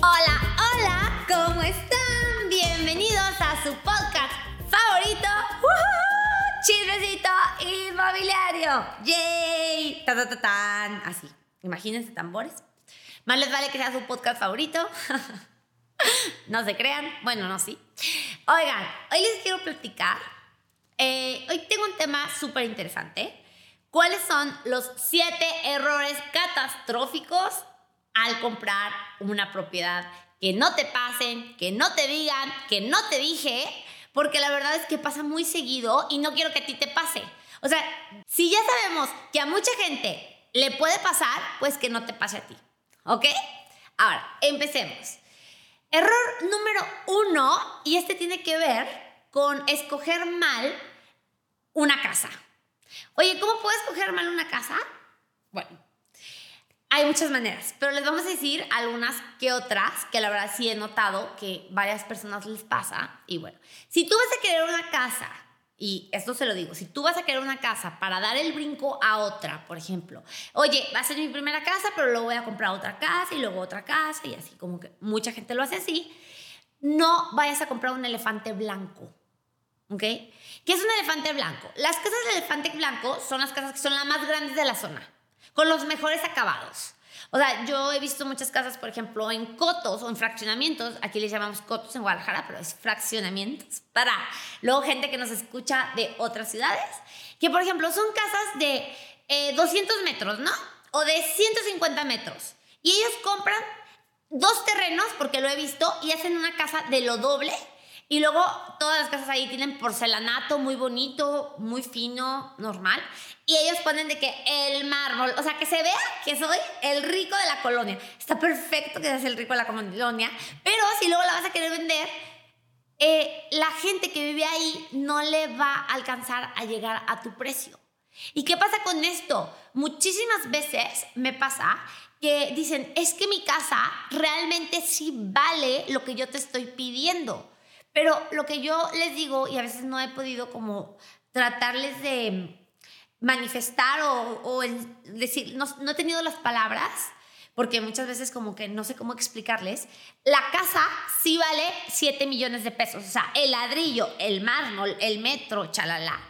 Hola, hola, ¿cómo están? Bienvenidos a su podcast favorito. Chismecito Inmobiliario. ¡Yay! Ta, ta, ta, tan. Así, imagínense tambores. Más les vale que sea su podcast favorito. no se crean. Bueno, no, sí. Oigan, hoy les quiero platicar. eh, hoy tengo un tema súper interesante. ¿Cuáles son los siete errores catastróficos al comprar una propiedad? Que no te pasen, que no te digan, que no te dije, porque la verdad es que pasa muy seguido y no quiero que a ti te pase. O sea, si ya sabemos que a mucha gente le puede pasar, pues que no te pase a ti. ¿Ok? Ahora, empecemos. Error número uno, y este tiene que ver con escoger mal una casa. Oye, ¿cómo puedo escoger mal una casa? Bueno, hay muchas maneras, pero les vamos a decir algunas que otras que la verdad sí he notado que varias personas les pasa. Y bueno, si tú vas a querer una casa, y esto se lo digo, si tú vas a querer una casa para dar el brinco a otra, por ejemplo, oye, va a ser mi primera casa, pero luego voy a comprar otra casa y luego otra casa y así como que mucha gente lo hace así, no vayas a comprar un elefante blanco. ¿Ok? ¿Qué es un elefante blanco? Las casas de elefante blanco son las casas que son las más grandes de la zona, con los mejores acabados. O sea, yo he visto muchas casas, por ejemplo, en cotos o en fraccionamientos. Aquí les llamamos cotos en Guadalajara, pero es fraccionamientos para luego gente que nos escucha de otras ciudades. Que, por ejemplo, son casas de eh, 200 metros, ¿no? O de 150 metros. Y ellos compran dos terrenos, porque lo he visto, y hacen una casa de lo doble. Y luego todas las casas ahí tienen porcelanato muy bonito, muy fino, normal. Y ellos ponen de que el mármol, o sea, que se vea que soy el rico de la colonia. Está perfecto que seas el rico de la colonia, pero si luego la vas a querer vender, eh, la gente que vive ahí no le va a alcanzar a llegar a tu precio. ¿Y qué pasa con esto? Muchísimas veces me pasa que dicen, es que mi casa realmente sí vale lo que yo te estoy pidiendo. Pero lo que yo les digo, y a veces no he podido como tratarles de manifestar o, decir, no, no he tenido las palabras, porque muchas veces como que no sé cómo explicarles, la casa sí vale 7 millones de pesos, o sea, el ladrillo, el mármol, el metro, chalala.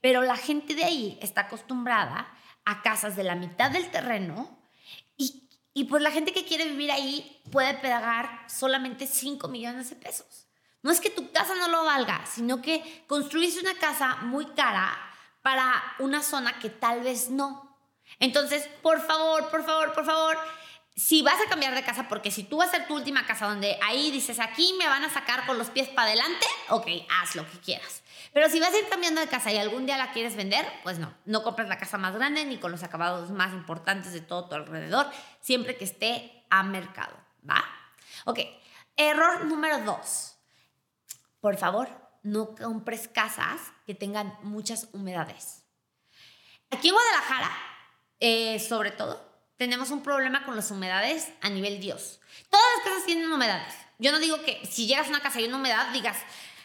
Pero la gente de ahí está acostumbrada a casas de la mitad del terreno y, y pues la gente que quiere vivir ahí puede pagar solamente 5 millones de pesos. No es que tu casa no lo valga, sino que construiste una casa muy cara para una zona que tal vez no. Entonces, por favor, por favor, por favor, si vas a cambiar de casa, porque si tú vas a ser tu última casa donde ahí dices, aquí me van a sacar con los pies para adelante, ok, haz lo que quieras. Pero si vas a ir cambiando de casa y algún día la quieres vender, pues no, no compres la casa más grande ni con los acabados más importantes de todo tu alrededor, siempre que esté a mercado, ¿va? Ok, error número dos. Por favor, no compres casas que tengan muchas humedades. Aquí en Guadalajara, eh, sobre todo, tenemos un problema con las humedades a nivel Dios. Todas las casas tienen humedades. Yo no digo que si llegas a una casa y hay una humedad, digas,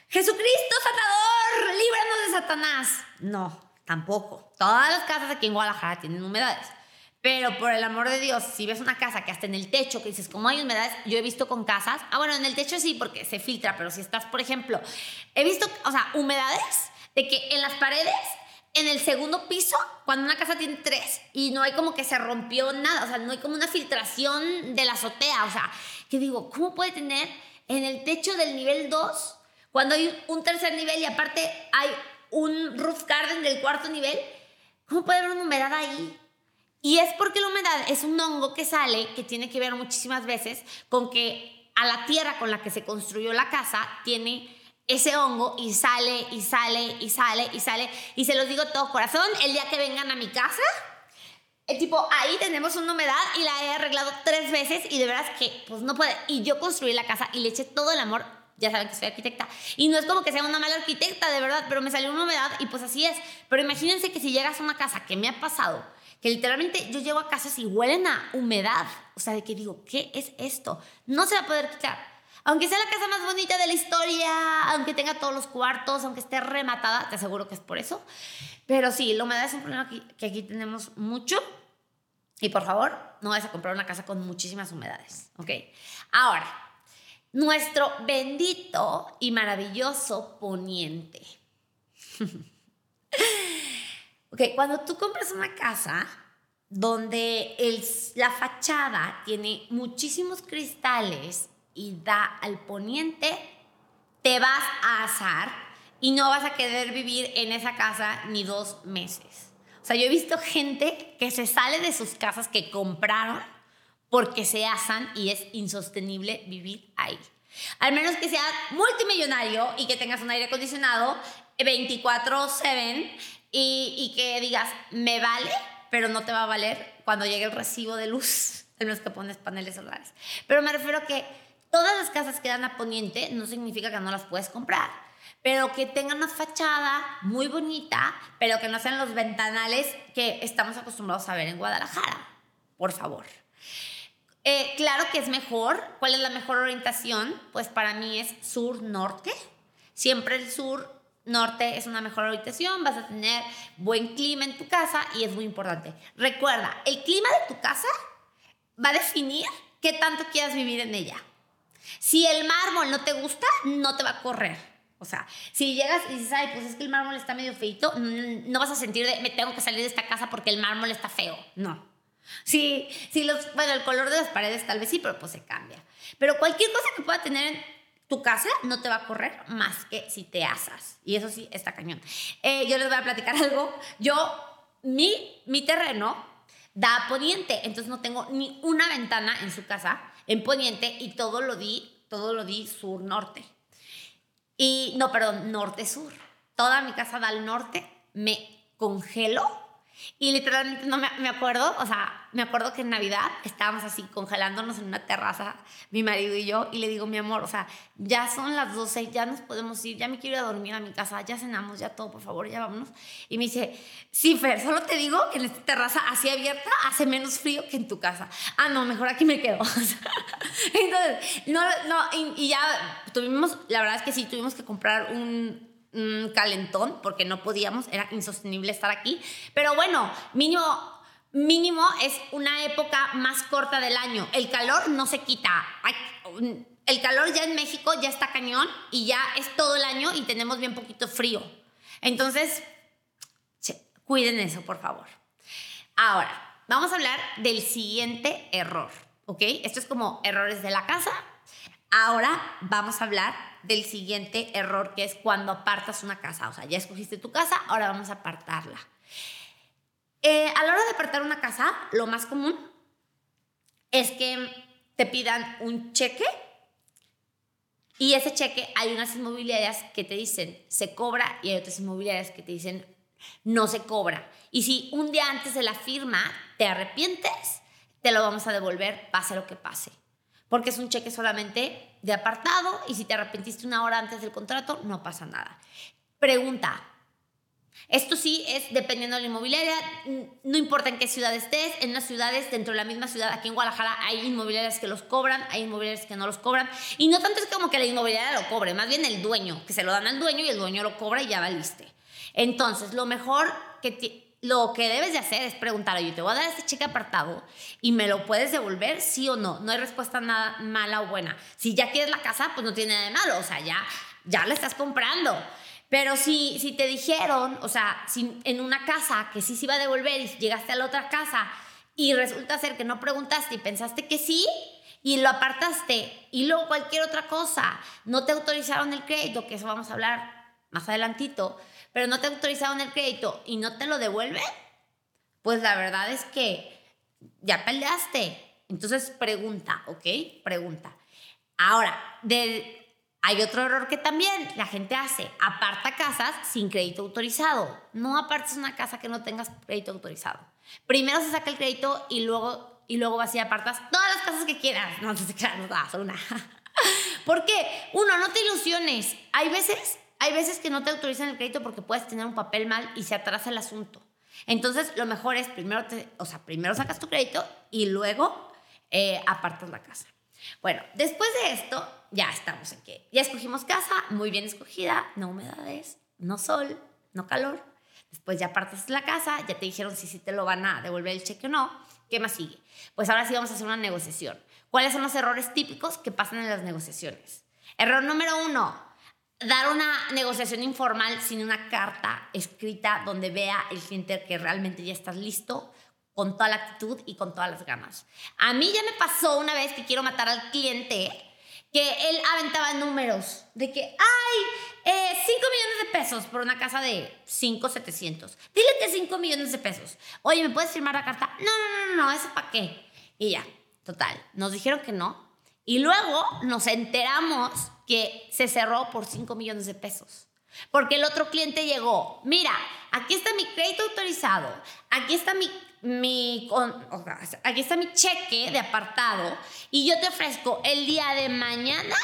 Jesucristo sanador, líbranos de Satanás. No, tampoco. Todas las casas aquí en Guadalajara tienen humedades. Pero por el amor de Dios, si ves una casa que hasta en el techo, que dices, ¿cómo hay humedades? Yo he visto con casas, ah, bueno, en el techo sí, porque se filtra, pero si estás, por ejemplo, he visto, o sea, humedades de que en las paredes, en el segundo piso, cuando una casa tiene tres y no hay como que se rompió nada, o sea, no hay como una filtración de la azotea, o sea, que digo, ¿cómo puede tener en el techo del nivel 2 cuando hay un tercer nivel y aparte hay un roof garden del cuarto nivel? ¿Cómo puede haber una humedad ahí? Y es porque la humedad es un hongo que sale, que tiene que ver muchísimas veces con que a la tierra con la que se construyó la casa tiene ese hongo y sale y sale y sale y sale. Y se los digo todo corazón, el día que vengan a mi casa, el tipo, ahí tenemos una humedad y la he arreglado tres veces y de veras que pues no puede. Y yo construí la casa y le eché todo el amor. Ya saben que soy arquitecta. Y no es como que sea una mala arquitecta, de verdad, pero me salió una humedad y pues así es. Pero imagínense que si llegas a una casa que me ha pasado, que literalmente yo llego a casas y huelen a humedad. O sea, de que digo, ¿qué es esto? No se va a poder quitar. Aunque sea la casa más bonita de la historia, aunque tenga todos los cuartos, aunque esté rematada, te aseguro que es por eso. Pero sí, la humedad es un problema que, aquí tenemos mucho. Y por favor, no vayas a comprar una casa con muchísimas humedades, ¿ok? Ahora, nuestro bendito y maravilloso poniente. ok, cuando tú compras una casa donde el, la fachada tiene muchísimos cristales y da al poniente, te vas a asar y no vas a querer vivir en esa casa ni dos meses. O sea, yo he visto gente que se sale de sus casas que compraron porque se asan y es insostenible vivir ahí. Al menos que seas multimillonario y que tengas un aire acondicionado 24/7 y, y que digas, me vale, pero no te va a valer cuando llegue el recibo de luz, en los que pones paneles solares. Pero me refiero a que todas las casas que dan a poniente no significa que no las puedes comprar, pero que tengan una fachada muy bonita, pero que no sean los ventanales que estamos acostumbrados a ver en Guadalajara, por favor. Eh, claro que es mejor. ¿Cuál es la mejor orientación? Pues para mí es sur-norte. Siempre el sur norte es una mejor orientación, vas a tener buen clima en tu casa y es muy importante. Recuerda, el clima de tu casa va a definir qué tanto quieras vivir en ella. Si el mármol no te gusta, no te va a correr. O sea, si llegas y dices, ay, pues es que el mármol está medio feito, no vas a sentir de, me tengo que salir de esta casa porque el mármol está feo. No. Sí, sí, los, bueno, el color de las paredes tal vez sí, pero pues se cambia. Pero cualquier cosa que pueda tener en tu casa no te va a correr más que si te asas. Y eso sí, está cañón. Eh, yo les voy a platicar algo. Yo, mi, mi terreno da poniente, entonces no tengo ni una ventana en su casa en poniente y todo lo di, todo lo di sur-norte. Y, no, perdón, norte-sur. Toda mi casa da al norte, me congelo y literalmente no me, me, acuerdo, o sea, me acuerdo que en Navidad estábamos así congelándonos en una terraza, mi marido y yo, y le digo, mi amor, o sea, ya son las 12, ya nos podemos ir, ya me quiero ir a dormir a mi casa, ya cenamos, ya todo, por favor, ya vámonos. Y me dice, sí, Fer, solo te digo que en esta terraza así abierta hace menos frío que en tu casa. Ah, no, mejor aquí me quedo. Entonces, no, no, y, y ya tuvimos, la verdad es que sí, tuvimos que comprar un calentón porque no podíamos, era insostenible estar aquí. Pero bueno, mínimo, mínimo es una época más corta del año. El calor no se quita. El calor ya en México ya está cañón y ya es todo el año y tenemos bien poquito frío. Entonces, cuiden eso, por favor. Ahora, vamos a hablar del siguiente error, ¿ok? Esto es como errores de la casa. Ahora vamos a hablar del siguiente error, que es cuando apartas una casa. O sea, ya escogiste tu casa, ahora vamos a apartarla. Eh, a la hora de apartar una casa, lo más común es que te pidan un cheque y ese cheque hay unas inmobiliarias que te dicen se cobra y hay otras inmobiliarias que te dicen no se cobra. Y si un día antes de la firma te arrepientes, te lo vamos a devolver, pase lo que pase porque es un cheque solamente de apartado y si te arrepentiste una hora antes del contrato, no pasa nada. Pregunta. Esto sí es dependiendo de la inmobiliaria, no importa en qué ciudad estés, en las ciudades, dentro de la misma ciudad, aquí en Guadalajara hay inmobiliarias que los cobran, hay inmobiliarias que no los cobran, y no tanto es como que la inmobiliaria lo cobre, más bien el dueño, que se lo dan al dueño y el dueño lo cobra y ya valiste. Entonces, lo mejor que lo que debes de hacer es preguntar, oye, te voy a dar este cheque apartado y me lo puedes devolver, sí o no. No hay respuesta nada mala o buena. Si ya quieres la casa, pues no tiene nada de malo, o sea, ya, ya la estás comprando. Pero si, si te dijeron, o sea, si en una casa que sí se iba a devolver y llegaste a la otra casa y resulta ser que no preguntaste y pensaste que sí, y lo apartaste y luego cualquier otra cosa, no te autorizaron el crédito, que eso vamos a hablar más adelantito, pero no te autorizaron el crédito y no te lo devuelven, pues la verdad es que ya peleaste. Entonces pregunta, ¿ok? Pregunta. Ahora, hay otro error que también la gente hace. Aparta casas sin crédito autorizado. No apartes una casa que no tengas crédito autorizado. Primero se saca el crédito y luego, y luego vas y apartas todas las casas que quieras. No, no te creas, no una. ¿Por qué? Uno, no te ilusiones. Hay veces hay veces que no te autorizan el crédito porque puedes tener un papel mal y se atrasa el asunto. Entonces, lo mejor es primero, o sea, primero sacas tu crédito y luego eh, apartas la casa. Bueno, después de esto, ya estamos en que ya escogimos casa, muy bien escogida, no humedades, no sol, no calor. Después ya partes la casa, ya te dijeron si sí te lo van a devolver el cheque o no. ¿Qué más sigue? Pues ahora sí vamos a hacer una negociación. ¿Cuáles son los errores típicos que pasan en las negociaciones? Error número uno, dar una negociación informal sin una carta escrita donde vea el cliente que realmente ya estás listo con toda la actitud y con todas las ganas. A mí ya me pasó una vez que quiero matar al cliente que él aventaba números de que, ay, 5 eh, millones de pesos por una casa de 5, 700. Dile que 5 millones de pesos. Oye, ¿me puedes firmar la carta? No, no, no, no, ¿eso para qué? Y ya, total, nos dijeron que no. Y luego nos enteramos que se cerró por 5 millones de pesos. Porque el otro cliente llegó, mira, aquí está mi crédito autorizado, aquí está mi mi, aquí está mi cheque de apartado y yo te ofrezco el día de mañana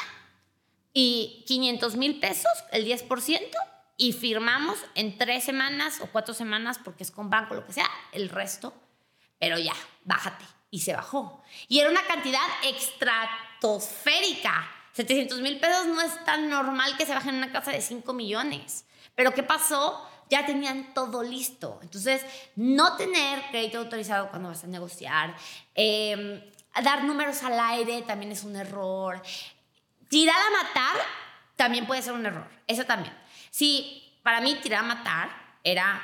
y 500 mil pesos, el 10%, y firmamos en tres semanas o cuatro semanas, porque es con banco, lo que sea, el resto, pero ya, bájate. Y se bajó. Y era una cantidad estratosférica. 700 mil pesos no es tan normal que se baje en una casa de 5 millones. Pero ¿qué pasó? ya tenían todo listo. Entonces, no tener crédito autorizado cuando vas a negociar, em, dar números al aire también es un error. Tirar a matar también puede ser un error. Eso también. Si para mí tirar a matar era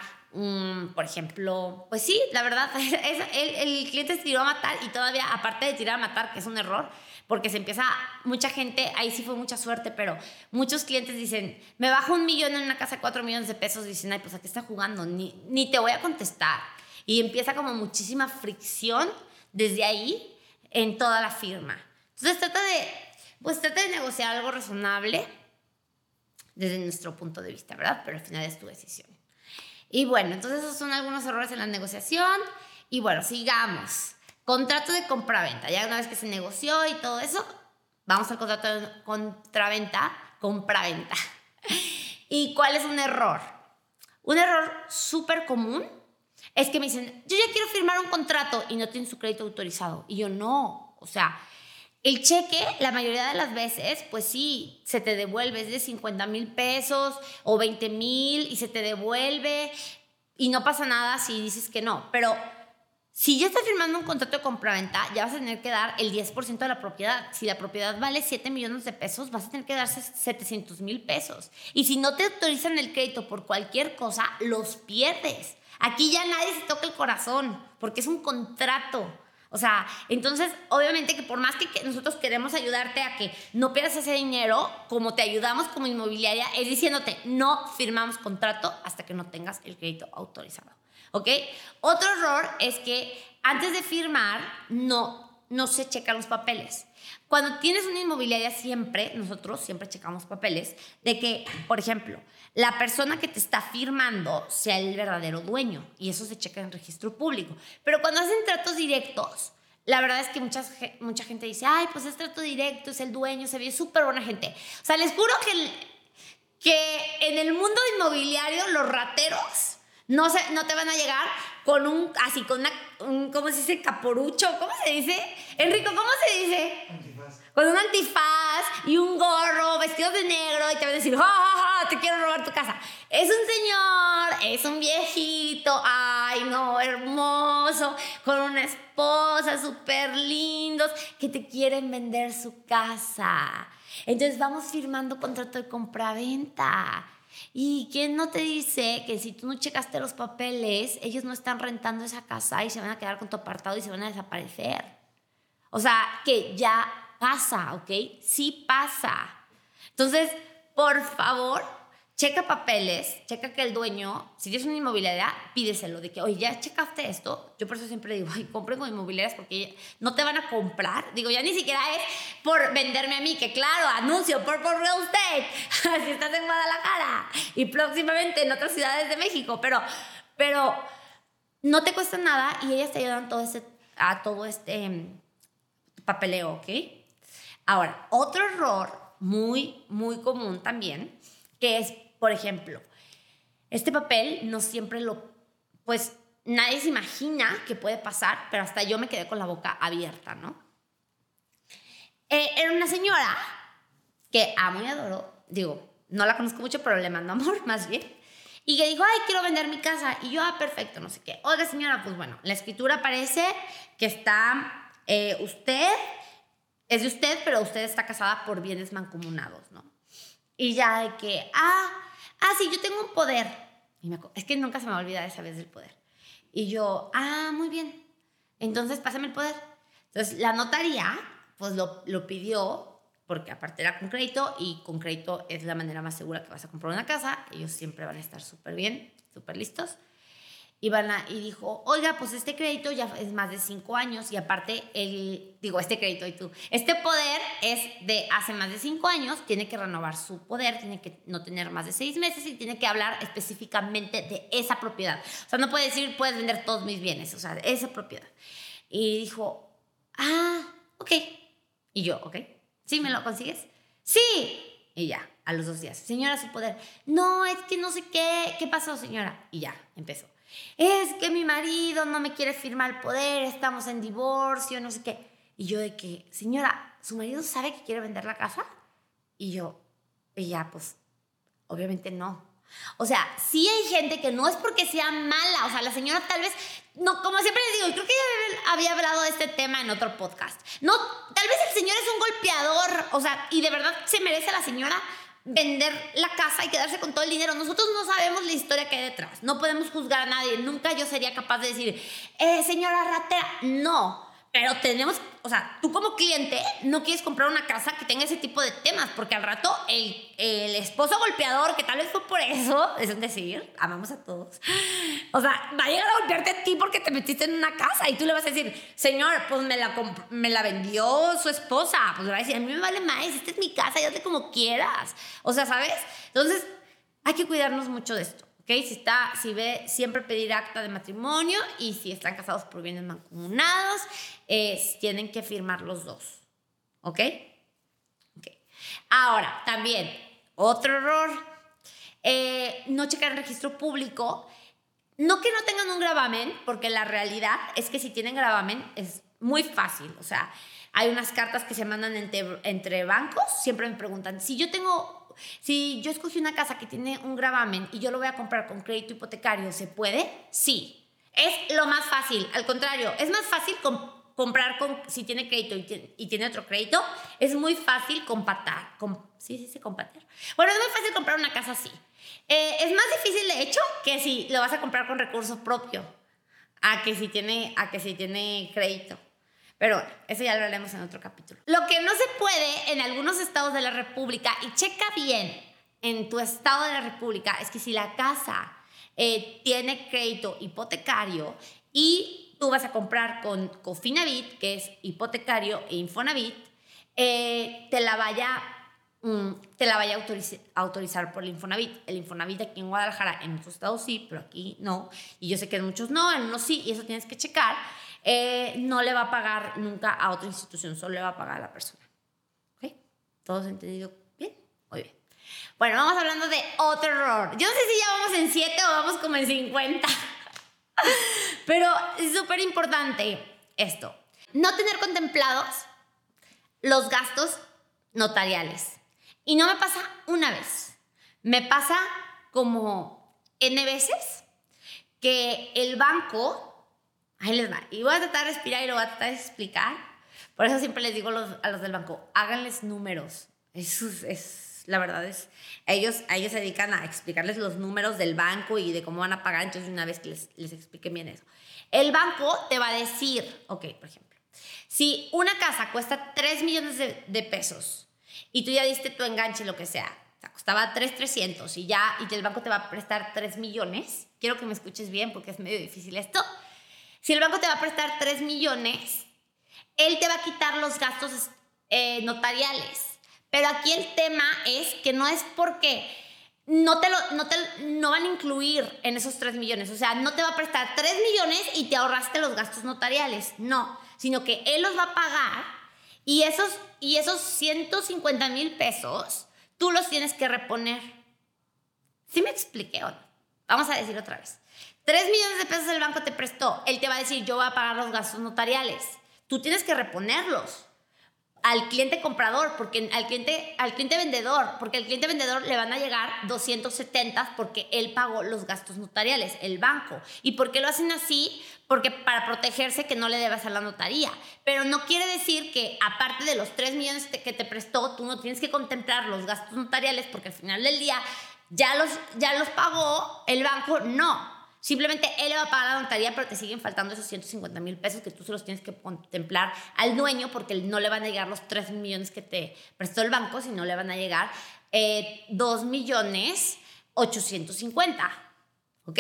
por ejemplo, pues sí, la verdad, el, el, cliente se tiró a matar y todavía, aparte de tirar a matar, que es un error, porque se empieza, mucha gente, ahí sí fue mucha suerte, pero muchos clientes dicen, me bajo un millón en una casa cuatro millones de pesos, dicen, ay, pues aquí está jugando, ni, ni te voy a contestar. Y empieza como muchísima fricción desde ahí en toda la firma. Entonces trata de, pues trata de negociar algo razonable desde nuestro punto de vista, ¿verdad? Pero al final es tu decisión. Y bueno, entonces esos son algunos errores en la negociación. Y bueno, sigamos. Contrato de compraventa. Ya una vez que se negoció y todo eso, vamos al contrato de contraventa, compraventa. ¿Y cuál es un error? Un error súper común es que me dicen, yo ya quiero firmar un contrato y no tienen su crédito autorizado. Y yo no. O sea, el cheque, la mayoría de las veces, pues sí, se te devuelve, es de 50 mil pesos o 20 mil y se te devuelve y no pasa nada si dices que no. Pero si ya estás firmando un contrato de compraventa, ya vas a tener que dar el 10% de la propiedad. Si la propiedad vale 7 millones de pesos, vas a tener que dar 700 mil pesos. Y si no te autorizan el crédito por cualquier cosa, los pierdes. Aquí ya nadie se toca el corazón, porque es un contrato. O sea, entonces, obviamente que por más que nosotros queremos ayudarte a que no pierdas ese dinero, como te ayudamos como inmobiliaria, es diciéndote, no firmamos contrato hasta que no tengas el crédito autorizado. ¿Ok? Otro error es que antes de firmar no, no se checan los papeles. Cuando tienes una inmobiliaria siempre, nosotros siempre checamos papeles de que, por ejemplo, la persona que te está firmando sea el verdadero dueño y eso se checa en registro público. Pero cuando hacen tratos directos, la verdad es que mucha, mucha gente dice, ay, pues es trato directo, es el dueño, se ve súper buena gente. O sea, les juro que, que en el mundo inmobiliario los rateros no, se, no te van a llegar con un, así, con una, un, ¿cómo se dice? Caporucho, ¿cómo se dice? Enrico, ¿cómo se dice? Antifaz. Con un antifaz y un gorro, vestido de negro, y te van a decir, ¡Ja, ja, ja! Te quiero robar tu casa. Es un señor, es un viejito, ay, no, hermoso, con una esposa, súper lindos, que te quieren vender su casa. Entonces vamos firmando contrato de compraventa ¿Y quién no te dice que si tú no checaste los papeles, ellos no están rentando esa casa y se van a quedar con tu apartado y se van a desaparecer? O sea, que ya pasa, ¿ok? Sí pasa. Entonces, por favor, checa papeles, checa que el dueño, si tienes una inmobiliaria, pídeselo de que, oye, ya checaste esto. Yo por eso siempre digo, ay, compren con inmobiliarias porque no te van a comprar. Digo, ya ni siquiera es por venderme a mí, que claro, anuncio por, por real estate, si estás en Guadalajara y próximamente en otras ciudades de México, pero, pero no te cuesta nada y ellas te ayudan todo ese, a todo este mm, papeleo, ¿ok? Ahora, otro error muy, muy común también, que es por ejemplo, este papel no siempre lo, pues nadie se imagina que puede pasar, pero hasta yo me quedé con la boca abierta, ¿no? Eh, era una señora que amo y adoro, digo, no la conozco mucho, pero le mando amor más bien. Y que dijo, ay, quiero vender mi casa. Y yo, ah, perfecto, no sé qué. Oiga, señora, pues bueno, la escritura parece que está eh, usted, es de usted, pero usted está casada por bienes mancomunados, ¿no? Y ya de que, ah, ah, sí, yo tengo un poder. Y me, es que nunca se me va a olvidar esa vez del poder. Y yo, ah, muy bien. Entonces, pásame el poder. Entonces, la notaría, pues lo, lo pidió porque aparte era con crédito y con crédito es la manera más segura que vas a comprar una casa. Ellos siempre van a estar súper bien, súper listos. Y, a, y dijo, oiga, pues este crédito ya es más de cinco años y aparte, el, digo, este crédito y tú, este poder es de hace más de cinco años, tiene que renovar su poder, tiene que no tener más de seis meses y tiene que hablar específicamente de esa propiedad. O sea, no puede decir, puedes vender todos mis bienes, o sea, esa propiedad. Y dijo, ah, ok. Y yo, ok. ¿Sí me lo consigues? Sí. Y ya, a los dos días. Señora, su poder. No, es que no sé qué. ¿Qué pasó, señora? Y ya, empezó. Es que mi marido no me quiere firmar el poder, estamos en divorcio, no sé qué. Y yo de que, señora, ¿su marido sabe que quiere vender la casa? Y yo, ya, pues, obviamente no. O sea, sí hay gente que no es porque sea mala, o sea, la señora tal vez, no, como siempre les digo, creo que ya había hablado de este tema en otro podcast. No, tal vez el señor es un golpeador, o sea, y de verdad se merece a la señora vender la casa y quedarse con todo el dinero. Nosotros no sabemos la historia que hay detrás, no podemos juzgar a nadie. Nunca yo sería capaz de decir, eh, señora ratera, no. Pero tenemos, o sea, tú como cliente no quieres comprar una casa que tenga ese tipo de temas, porque al rato el, el esposo golpeador, que tal vez fue por eso, es decir, amamos a todos, o sea, va a llegar a golpearte a ti porque te metiste en una casa y tú le vas a decir, señor, pues me la, me la vendió su esposa, pues le va a decir, a mí me vale más, esta es mi casa, y hazle como quieras. O sea, ¿sabes? Entonces, hay que cuidarnos mucho de esto. Si, está, si ve, siempre pedir acta de matrimonio y si están casados por bienes mancomunados, tienen que firmar los dos. ¿Ok? Ok. Ahora, también, otro error, eh, no checar el registro público. No que no tengan un gravamen, porque la realidad es que si tienen gravamen es muy fácil. O sea, hay unas cartas que se mandan entre bancos. Siempre me preguntan, si yo tengo si yo escogí una casa que tiene un gravamen y yo lo voy a comprar con crédito hipotecario, ¿se puede? Sí. Es lo más fácil. Al contrario, es más fácil comprar con, si tiene crédito y tiene, otro crédito. Es muy fácil compatar. sí, sí, sí, compatar. Bueno, es muy fácil comprar una casa así. Eh, es más difícil, de hecho, que si lo vas a comprar con recursos propios a que si tiene, a que si tiene crédito. Pero eso ya lo haremos en otro capítulo. Lo que no se puede en algunos estados de la República, y checa bien en tu estado de la República, es que si la casa eh, tiene crédito hipotecario y tú vas a comprar con Cofinavit, que es hipotecario e Infonavit, eh, te la vaya mm, te la vaya a autorizar, por el Infonavit. El Infonavit aquí en Guadalajara, en muchos estados sí, pero aquí no. Y yo sé que en muchos no, en unos sí, y eso tienes que checar. Eh, no le va a pagar nunca a otra institución, solo le va a pagar a la persona. ¿Ok? ¿Todos entendido bien? Muy bien. Bueno, vamos hablando de otro error. Yo no sé si ya vamos en 7 o vamos como en 50. Pero es súper importante esto. No tener contemplados los gastos notariales. Y no me pasa una vez. Me pasa como N veces que el banco Ahí les va. Y voy a tratar de respirar y lo voy a tratar de explicar. Por eso siempre les digo a los del banco, háganles números. Eso es, la verdad es, ellos, ellos se dedican a explicarles los números del banco y de cómo van a pagar. Entonces, una vez que les, les expliquen bien eso. El banco te va a decir, ok, por ejemplo, si una casa cuesta 3 millones de, de pesos y tú ya diste tu enganche, lo que sea, te costaba 3,300 y ya, y el banco te va a prestar 3 millones, quiero que me escuches bien porque es medio difícil esto si el banco te va a prestar 3 millones, él te va a quitar los gastos eh, notariales. Pero aquí el tema es que no es porque no te, lo, no te no van a incluir en esos 3 millones. O sea, no te va a prestar 3 millones y te ahorraste los gastos notariales. No, sino que él los va a pagar y esos, y esos 150 mil pesos tú los tienes que reponer. ¿Sí me expliqué? Vamos a decir otra vez. 3 millones de pesos el banco te prestó. Él te va a decir, yo voy a pagar los gastos notariales. Tú tienes que reponerlos. al cliente comprador, porque al cliente, al cliente vendedor, porque al cliente vendedor le van a llegar 270 porque él pagó los gastos notariales, el banco. ¿Y por qué lo hacen así? Porque para protegerse que no le debas a la notaría. Pero no quiere decir que aparte de los 3 millones que te prestó, tú no tienes que contemplar los gastos notariales porque al final del día ya los, ya los pagó el banco, no. Simplemente él va a pagar la notaría, pero te siguen faltando esos 150 mil pesos que tú se los tienes que contemplar al dueño porque no le van a llegar los 3 millones que te prestó el banco, sino le van a llegar eh, 2 millones 850. ¿Ok?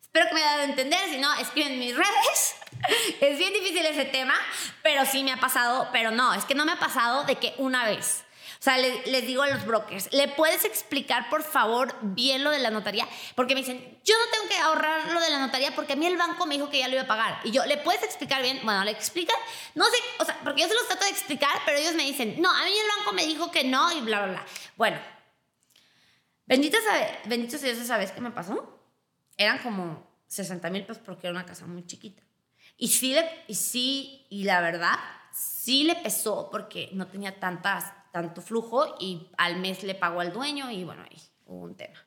Espero que me hayan a entender, si no, escriben en mis redes. es bien difícil ese tema, pero sí me ha pasado, pero no, es que no me ha pasado de que una vez o sea, les, digo a los brokers, ¿le puedes explicar por favor bien lo de la notaría? Porque me dicen, yo no tengo que ahorrar lo de la notaría porque a mí el banco me dijo que ya lo iba a pagar. Y yo, ¿le puedes explicar bien? Bueno, ¿le explican? No sé, o sea, porque yo se los trato de explicar, pero ellos me dicen, no, a mí el banco me dijo que no y bla, bla, bla. Bueno, bendito, sabe, bendito sea Dios, ¿sabes qué me pasó? Eran como 60 mil pesos porque era una casa muy chiquita. Y sí, le, y sí, y la verdad, sí le pesó porque no tenía tantas tanto flujo y al mes le pagó al dueño y bueno, ahí hubo un tema.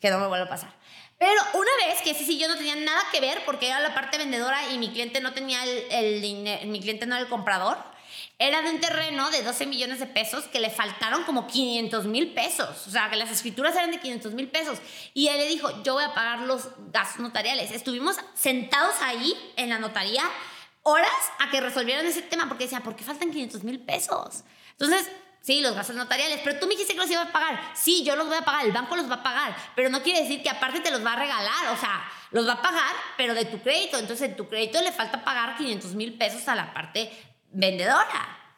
Que no me vuelve a pasar. Pero una vez que ese sí yo no tenía nada que ver porque era la parte vendedora y mi cliente no tenía el, dinero, mi cliente no era el comprador, era de un terreno de 12 millones de pesos que le faltaron como 500 mil pesos. O sea, que las escrituras eran de 500 mil pesos. Y él le dijo, yo voy a pagar los gastos notariales. Estuvimos sentados ahí en la notaría horas a que resolvieran ese tema porque decía, ¿por qué faltan 500 mil pesos? Entonces, sí, los gastos notariales, pero tú me dijiste que los ibas a pagar. Sí, yo los voy a pagar, el banco los va a pagar, pero no quiere decir que aparte te los va a regalar, o sea, los va a pagar, pero de tu crédito. Entonces, en tu crédito le falta pagar 500 mil pesos a la parte vendedora.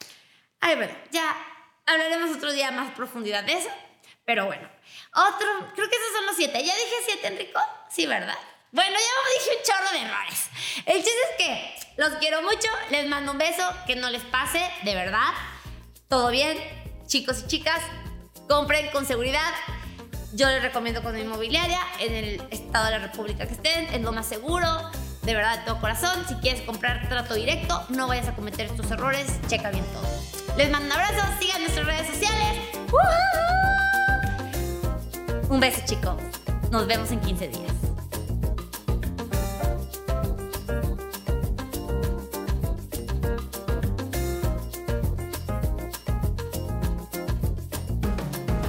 Ay, bueno, ya hablaremos otro día más profundidad de eso. Pero bueno, otro, creo que esos son los siete. ¿Ya dije siete, Enrico? Sí, ¿verdad? Bueno, ya dije un chorro de errores. El chiste es que los quiero mucho, les mando un beso, que no les pase, de verdad. ¿Todo bien? Chicos y chicas, compren con seguridad. Yo les recomiendo con inmobiliaria en el estado de la República que estén, es lo más seguro, de verdad, de todo corazón. Si quieres comprar trato directo, no vayas a cometer estos errores, checa bien todo. Les mando un abrazo, sigan nuestras redes sociales. Un beso, chicos. Nos vemos en 15 días.